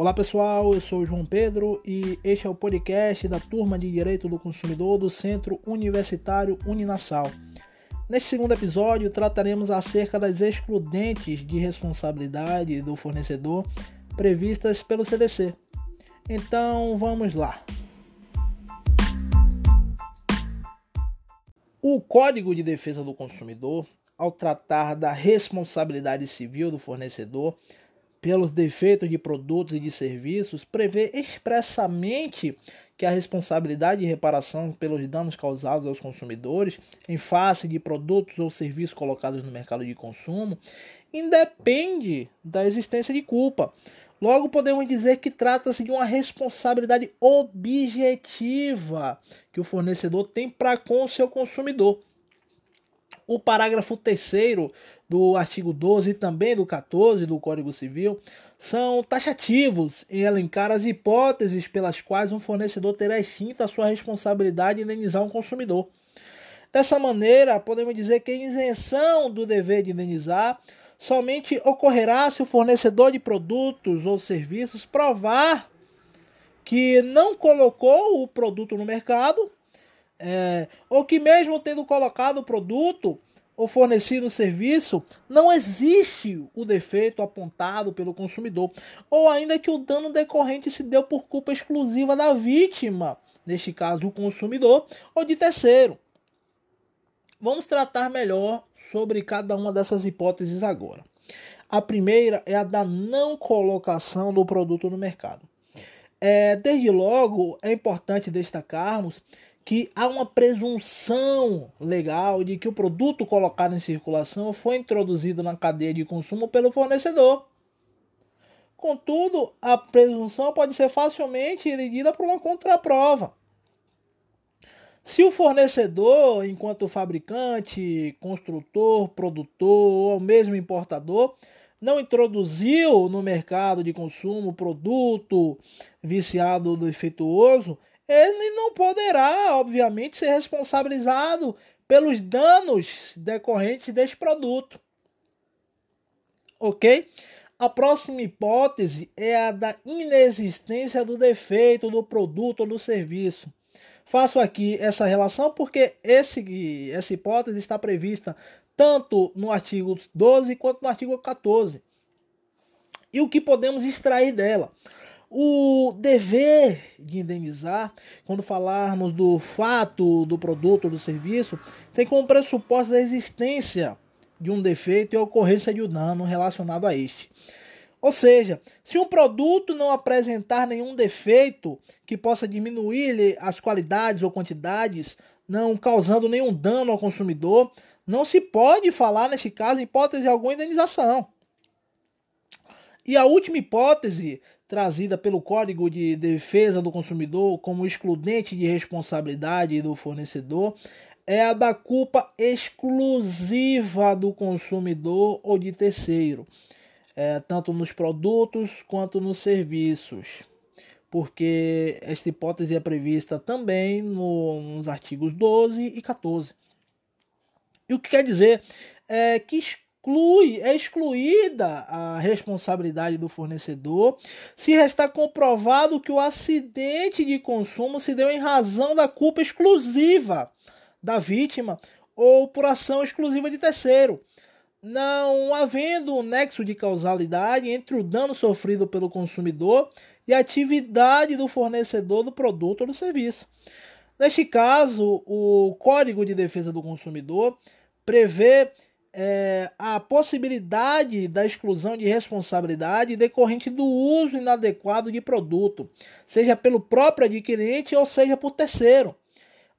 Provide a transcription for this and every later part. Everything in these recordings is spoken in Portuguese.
Olá pessoal, eu sou João Pedro e este é o podcast da Turma de Direito do Consumidor do Centro Universitário Uninassal. Neste segundo episódio, trataremos acerca das excludentes de responsabilidade do fornecedor previstas pelo CDC. Então vamos lá. O Código de Defesa do Consumidor, ao tratar da responsabilidade civil do fornecedor, pelos defeitos de produtos e de serviços, prevê expressamente que a responsabilidade de reparação pelos danos causados aos consumidores em face de produtos ou serviços colocados no mercado de consumo independe da existência de culpa. Logo, podemos dizer que trata-se de uma responsabilidade objetiva que o fornecedor tem para com o seu consumidor. O parágrafo 3 do artigo 12 e também do 14 do Código Civil são taxativos em elencar as hipóteses pelas quais um fornecedor terá extinta a sua responsabilidade de indenizar um consumidor. Dessa maneira, podemos dizer que a isenção do dever de indenizar somente ocorrerá se o fornecedor de produtos ou serviços provar que não colocou o produto no mercado é, ou que mesmo tendo colocado o produto ou fornecido o serviço, não existe o defeito apontado pelo consumidor, ou ainda que o dano decorrente se deu por culpa exclusiva da vítima, neste caso o consumidor, ou de terceiro. Vamos tratar melhor sobre cada uma dessas hipóteses agora. A primeira é a da não colocação do produto no mercado. É, desde logo, é importante destacarmos que há uma presunção legal de que o produto colocado em circulação foi introduzido na cadeia de consumo pelo fornecedor. Contudo, a presunção pode ser facilmente erigida por uma contraprova. Se o fornecedor, enquanto fabricante, construtor, produtor ou mesmo importador, não introduziu no mercado de consumo produto viciado defeituoso, ele não poderá, obviamente, ser responsabilizado pelos danos decorrentes deste produto. Ok? A próxima hipótese é a da inexistência do defeito do produto ou do serviço. Faço aqui essa relação porque esse, essa hipótese está prevista tanto no artigo 12 quanto no artigo 14. E o que podemos extrair dela? O dever de indenizar, quando falarmos do fato do produto ou do serviço, tem como pressuposto a existência de um defeito e a ocorrência de um dano relacionado a este. Ou seja, se um produto não apresentar nenhum defeito que possa diminuir as qualidades ou quantidades, não causando nenhum dano ao consumidor, não se pode falar, neste caso, em hipótese de alguma indenização. E a última hipótese trazida pelo Código de Defesa do Consumidor como excludente de responsabilidade do fornecedor é a da culpa exclusiva do consumidor ou de terceiro, é, tanto nos produtos quanto nos serviços, porque esta hipótese é prevista também no, nos artigos 12 e 14. E o que quer dizer é que exclui, é excluída a responsabilidade do fornecedor se restar comprovado que o acidente de consumo se deu em razão da culpa exclusiva da vítima ou por ação exclusiva de terceiro, não havendo um nexo de causalidade entre o dano sofrido pelo consumidor e a atividade do fornecedor do produto ou do serviço. Neste caso, o Código de Defesa do Consumidor prevê é, a possibilidade da exclusão de responsabilidade decorrente do uso inadequado de produto, seja pelo próprio adquirente ou seja por terceiro.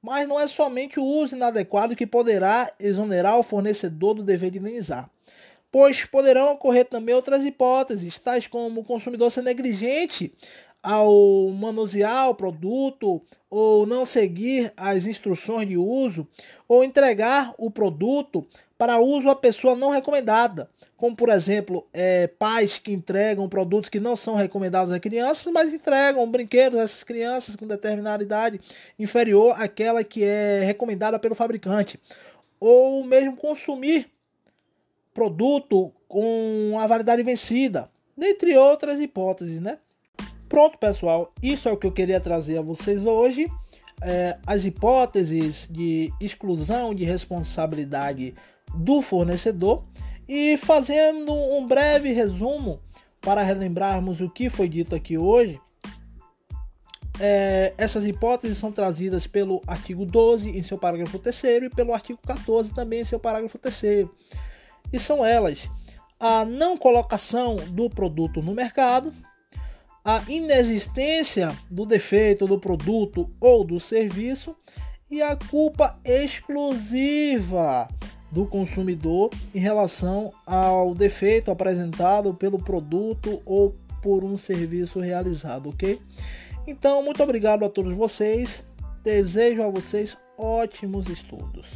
Mas não é somente o uso inadequado que poderá exonerar o fornecedor do dever de indenizar, pois poderão ocorrer também outras hipóteses, tais como o consumidor ser negligente ao manusear o produto ou não seguir as instruções de uso ou entregar o produto para uso a pessoa não recomendada, como por exemplo é, pais que entregam produtos que não são recomendados a crianças, mas entregam brinquedos a essas crianças com determinada idade inferior àquela que é recomendada pelo fabricante, ou mesmo consumir produto com a validade vencida, dentre outras hipóteses, né? Pronto, pessoal, isso é o que eu queria trazer a vocês hoje. É, as hipóteses de exclusão de responsabilidade do fornecedor e fazendo um breve resumo para relembrarmos o que foi dito aqui hoje. É, essas hipóteses são trazidas pelo artigo 12 em seu parágrafo 3 e pelo artigo 14 também em seu parágrafo 3 e são elas a não colocação do produto no mercado, a inexistência do defeito do produto ou do serviço e a culpa exclusiva do consumidor em relação ao defeito apresentado pelo produto ou por um serviço realizado, ok? Então, muito obrigado a todos vocês. Desejo a vocês ótimos estudos.